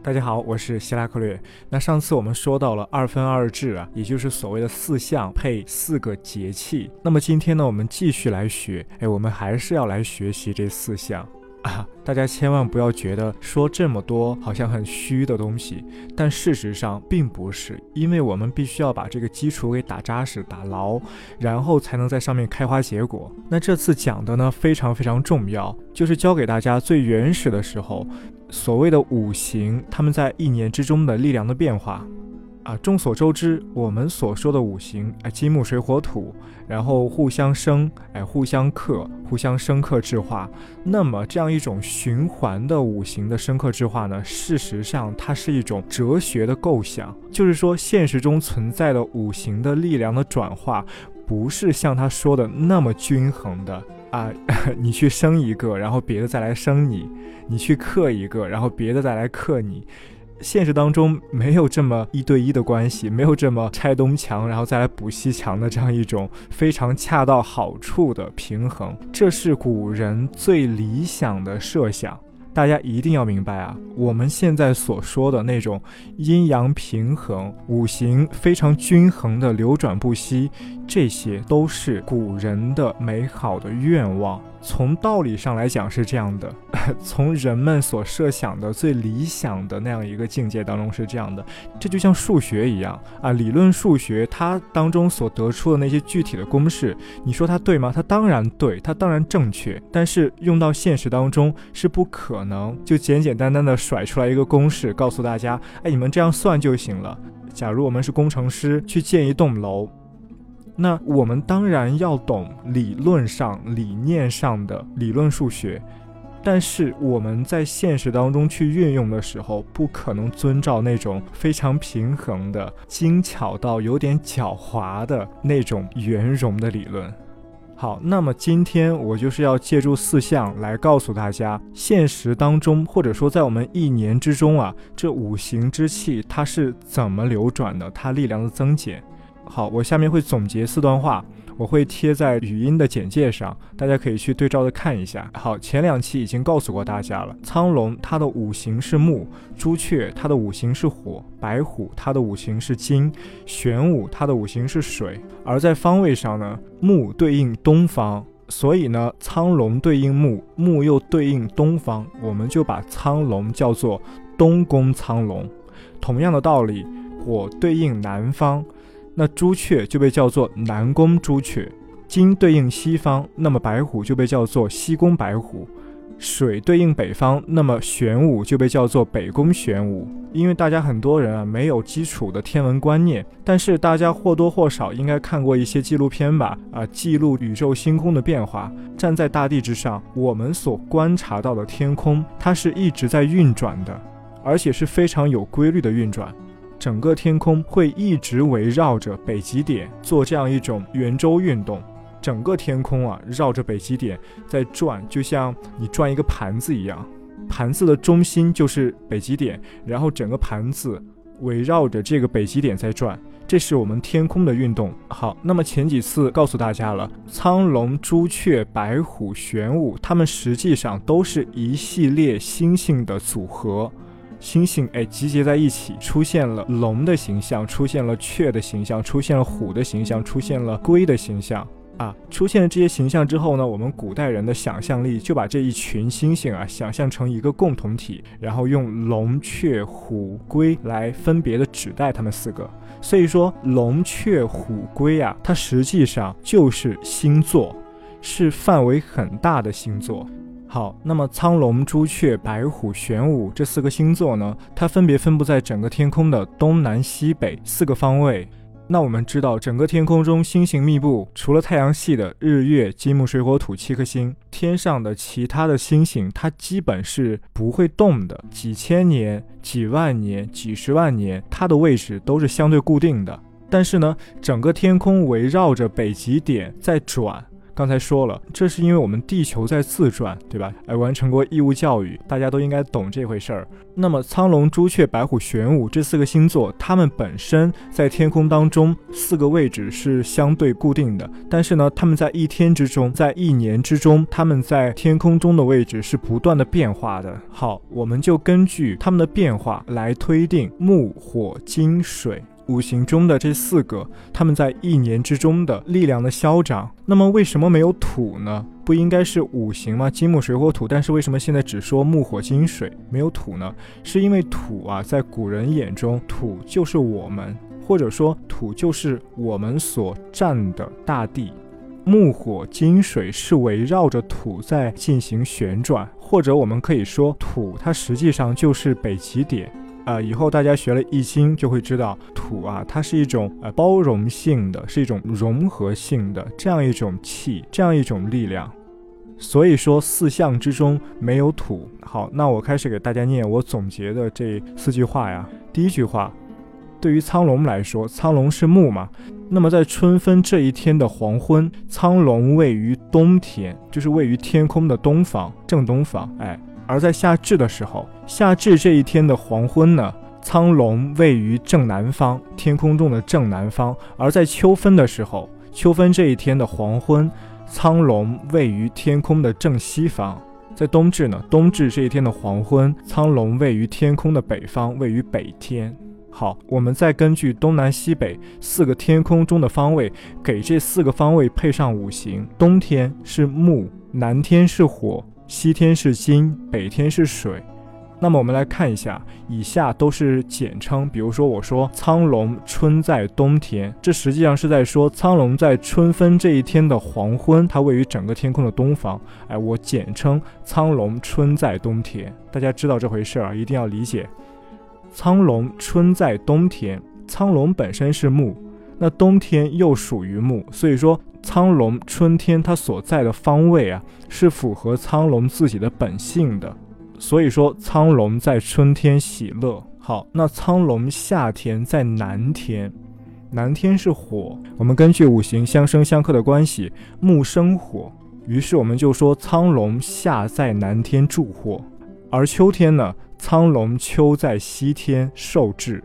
大家好，我是希拉克略。那上次我们说到了二分二制啊，也就是所谓的四象配四个节气。那么今天呢，我们继续来学，哎，我们还是要来学习这四象 大家千万不要觉得说这么多好像很虚的东西，但事实上并不是，因为我们必须要把这个基础给打扎实、打牢，然后才能在上面开花结果。那这次讲的呢，非常非常重要，就是教给大家最原始的时候。所谓的五行，他们在一年之中的力量的变化，啊，众所周知，我们所说的五行，哎，金木水火土，然后互相生，哎，互相克，互相生克制化。那么这样一种循环的五行的生克制化呢，事实上它是一种哲学的构想，就是说现实中存在的五行的力量的转化，不是像他说的那么均衡的。啊，你去生一个，然后别的再来生你；你去克一个，然后别的再来克你。现实当中没有这么一对一的关系，没有这么拆东墙然后再来补西墙的这样一种非常恰到好处的平衡。这是古人最理想的设想。大家一定要明白啊，我们现在所说的那种阴阳平衡、五行非常均衡的流转不息，这些都是古人的美好的愿望。从道理上来讲是这样的，从人们所设想的最理想的那样一个境界当中是这样的。这就像数学一样啊，理论数学它当中所得出的那些具体的公式，你说它对吗？它当然对，它当然正确。但是用到现实当中是不可能，就简简单单的甩出来一个公式，告诉大家，哎，你们这样算就行了。假如我们是工程师去建一栋楼。那我们当然要懂理论上、理念上的理论数学，但是我们在现实当中去运用的时候，不可能遵照那种非常平衡的、精巧到有点狡猾的那种圆融的理论。好，那么今天我就是要借助四象来告诉大家，现实当中或者说在我们一年之中啊，这五行之气它是怎么流转的，它力量的增减。好，我下面会总结四段话，我会贴在语音的简介上，大家可以去对照的看一下。好，前两期已经告诉过大家了，苍龙它的五行是木，朱雀它的五行是火，白虎它的五行是金，玄武它的五行是水。而在方位上呢，木对应东方，所以呢，苍龙对应木，木又对应东方，我们就把苍龙叫做东宫苍龙。同样的道理，火对应南方。那朱雀就被叫做南宫朱雀，金对应西方，那么白虎就被叫做西宫白虎，水对应北方，那么玄武就被叫做北宫玄武。因为大家很多人啊没有基础的天文观念，但是大家或多或少应该看过一些纪录片吧？啊，记录宇宙星空的变化。站在大地之上，我们所观察到的天空，它是一直在运转的，而且是非常有规律的运转。整个天空会一直围绕着北极点做这样一种圆周运动，整个天空啊绕着北极点在转，就像你转一个盘子一样，盘子的中心就是北极点，然后整个盘子围绕着这个北极点在转，这是我们天空的运动。好，那么前几次告诉大家了，苍龙、朱雀、白虎、玄武，它们实际上都是一系列星星的组合。星星哎集结在一起，出现了龙的形象，出现了雀的形象，出现了虎的形象，出现了龟的形象啊！出现了这些形象之后呢，我们古代人的想象力就把这一群星星啊想象成一个共同体，然后用龙、雀、虎、龟来分别的指代它们四个。所以说，龙、雀、虎、龟啊，它实际上就是星座，是范围很大的星座。好，那么苍龙、朱雀、白虎、玄武这四个星座呢？它分别分布在整个天空的东南西北四个方位。那我们知道，整个天空中星星密布，除了太阳系的日月金木水火土七颗星，天上的其他的星星它基本是不会动的。几千年、几万年、几十万年，它的位置都是相对固定的。但是呢，整个天空围绕着北极点在转。刚才说了，这是因为我们地球在自转，对吧？哎，完成过义务教育，大家都应该懂这回事儿。那么苍龙、朱雀、白虎、玄武这四个星座，它们本身在天空当中四个位置是相对固定的，但是呢，它们在一天之中，在一年之中，它们在天空中的位置是不断的变化的。好，我们就根据它们的变化来推定木、火、金、水。五行中的这四个，他们在一年之中的力量的消长。那么为什么没有土呢？不应该是五行吗？金木水火土。但是为什么现在只说木火金水，没有土呢？是因为土啊，在古人眼中，土就是我们，或者说土就是我们所占的大地。木火金水是围绕着土在进行旋转，或者我们可以说土，它实际上就是北极点。啊，以后大家学了易经就会知道，土啊，它是一种呃包容性的，是一种融合性的这样一种气，这样一种力量。所以说四象之中没有土。好，那我开始给大家念我总结的这四句话呀。第一句话，对于苍龙来说，苍龙是木嘛，那么在春分这一天的黄昏，苍龙位于东天，就是位于天空的东方，正东方。哎。而在夏至的时候，夏至这一天的黄昏呢，苍龙位于正南方，天空中的正南方；而在秋分的时候，秋分这一天的黄昏，苍龙位于天空的正西方。在冬至呢，冬至这一天的黄昏，苍龙位于天空的北方，位于北天。好，我们再根据东南西北四个天空中的方位，给这四个方位配上五行：冬天是木，南天是火。西天是金，北天是水。那么我们来看一下，以下都是简称。比如说，我说苍龙春在冬天，这实际上是在说苍龙在春分这一天的黄昏，它位于整个天空的东方。哎，我简称苍龙春在冬天。大家知道这回事儿啊，一定要理解。苍龙春在冬天，苍龙本身是木，那冬天又属于木，所以说。苍龙春天它所在的方位啊，是符合苍龙自己的本性的，所以说苍龙在春天喜乐。好，那苍龙夏天在南天，南天是火，我们根据五行相生相克的关系，木生火，于是我们就说苍龙夏在南天助火，而秋天呢，苍龙秋在西天受制，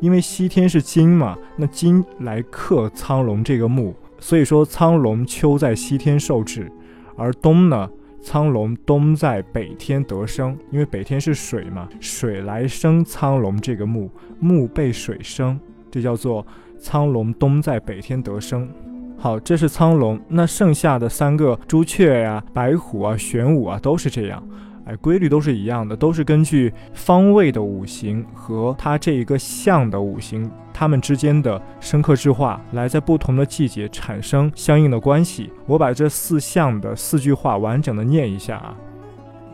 因为西天是金嘛，那金来克苍龙这个木。所以说，苍龙秋在西天受制，而冬呢，苍龙冬在北天得生，因为北天是水嘛，水来生苍龙这个木，木被水生，这叫做苍龙冬在北天得生。好，这是苍龙，那剩下的三个朱雀呀、白虎啊、玄武啊，都是这样。哎，规律都是一样的，都是根据方位的五行和它这一个象的五行，它们之间的生克制化，来在不同的季节产生相应的关系。我把这四象的四句话完整的念一下啊：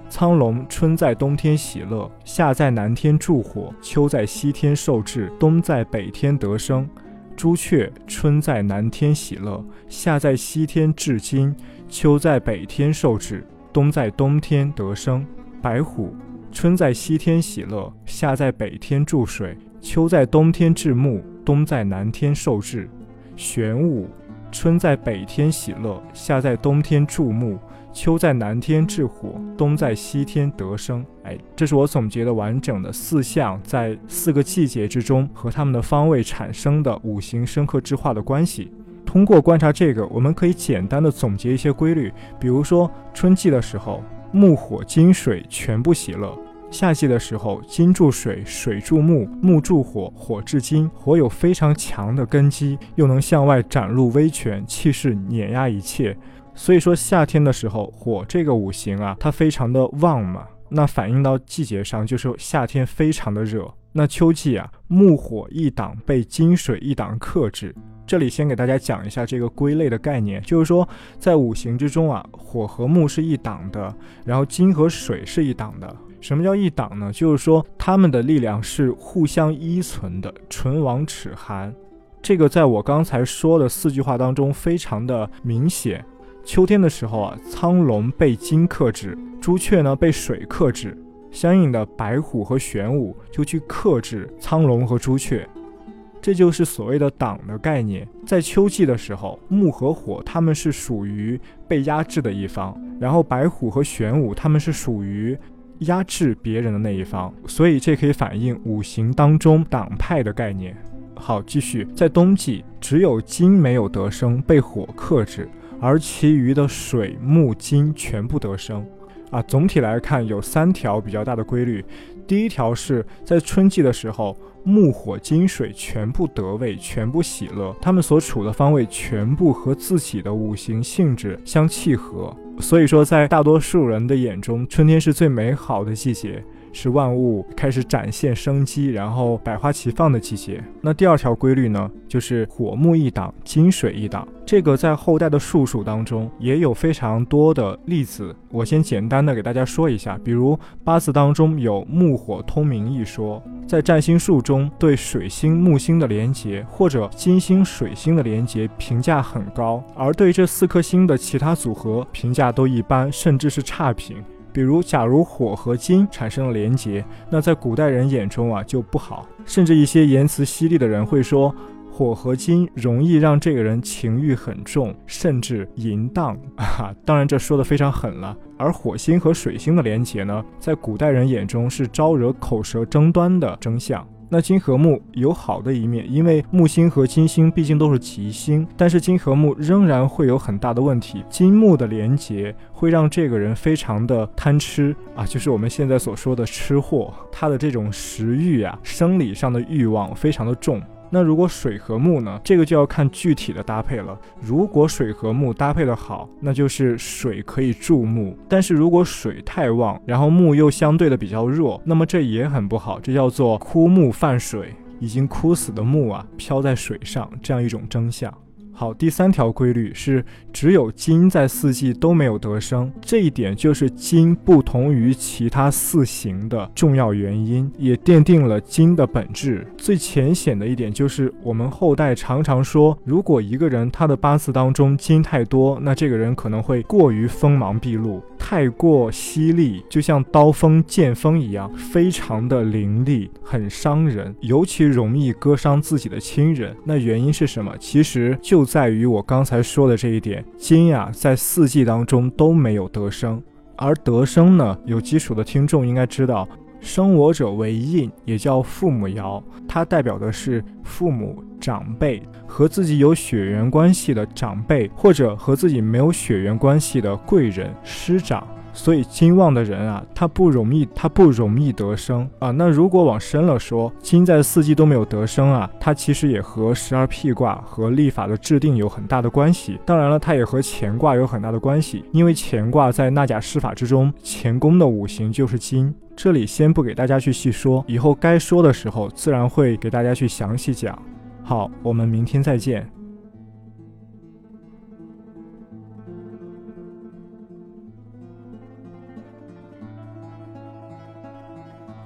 苍龙春在冬天喜乐，夏在南天助火，秋在西天受制，冬在北天得生。朱雀春在南天喜乐，夏在西天至金，秋在北天受制。冬在冬天得生，白虎；春在西天喜乐，夏在北天注水，秋在冬天至木，冬在南天受制。玄武；春在北天喜乐，夏在冬天注木，秋在南天至火，冬在西天得生。哎，这是我总结的完整的四象在四个季节之中和它们的方位产生的五行生克之化的关系。通过观察这个，我们可以简单的总结一些规律。比如说，春季的时候，木火金水全部喜乐；夏季的时候，金助水，水助木，木助火，火至金。火有非常强的根基，又能向外展露威权，气势碾压一切。所以说，夏天的时候，火这个五行啊，它非常的旺嘛。那反映到季节上，就是夏天非常的热。那秋季啊，木火一档被金水一档克制。这里先给大家讲一下这个归类的概念，就是说在五行之中啊，火和木是一档的，然后金和水是一档的。什么叫一档呢？就是说它们的力量是互相依存的，唇亡齿寒。这个在我刚才说的四句话当中非常的明显。秋天的时候啊，苍龙被金克制，朱雀呢被水克制，相应的白虎和玄武就去克制苍龙和朱雀。这就是所谓的党的概念。在秋季的时候，木和火他们是属于被压制的一方，然后白虎和玄武他们是属于压制别人的那一方，所以这可以反映五行当中党派的概念。好，继续，在冬季，只有金没有得生，被火克制，而其余的水木金全部得生。啊，总体来看有三条比较大的规律。第一条是在春季的时候，木火金水全部得位，全部喜乐，他们所处的方位全部和自己的五行性质相契合。所以说，在大多数人的眼中，春天是最美好的季节。是万物开始展现生机，然后百花齐放的季节。那第二条规律呢，就是火木一档，金水一档。这个在后代的术数当中也有非常多的例子。我先简单的给大家说一下，比如八字当中有木火通明一说，在占星术中对水星木星的连结或者金星水星的连结评价很高，而对这四颗星的其他组合评价都一般，甚至是差评。比如，假如火和金产生了连结，那在古代人眼中啊就不好，甚至一些言辞犀利的人会说，火和金容易让这个人情欲很重，甚至淫荡 啊。当然，这说的非常狠了。而火星和水星的连结呢，在古代人眼中是招惹口舌争端的征象。那金和木有好的一面，因为木星和金星毕竟都是吉星，但是金和木仍然会有很大的问题。金木的连结会让这个人非常的贪吃啊，就是我们现在所说的吃货，他的这种食欲啊，生理上的欲望非常的重。那如果水和木呢？这个就要看具体的搭配了。如果水和木搭配的好，那就是水可以助木；但是如果水太旺，然后木又相对的比较弱，那么这也很不好。这叫做枯木泛水，已经枯死的木啊，飘在水上，这样一种征象。好，第三条规律是，只有金在四季都没有得生，这一点就是金不同于其他四行的重要原因，也奠定了金的本质。最浅显的一点就是，我们后代常常说，如果一个人他的八字当中金太多，那这个人可能会过于锋芒毕露。太过犀利，就像刀锋剑锋一样，非常的凌厉，很伤人，尤其容易割伤自己的亲人。那原因是什么？其实就在于我刚才说的这一点，金呀，在四季当中都没有得生，而得生呢，有基础的听众应该知道。生我者为印，也叫父母爻，它代表的是父母长辈和自己有血缘关系的长辈，或者和自己没有血缘关系的贵人师长。所以金旺的人啊，他不容易，他不容易得生啊。那如果往深了说，金在四季都没有得生啊，它其实也和十二辟卦和历法的制定有很大的关系。当然了，它也和乾卦有很大的关系，因为乾卦在纳甲施法之中，乾宫的五行就是金。这里先不给大家去细说，以后该说的时候自然会给大家去详细讲。好，我们明天再见。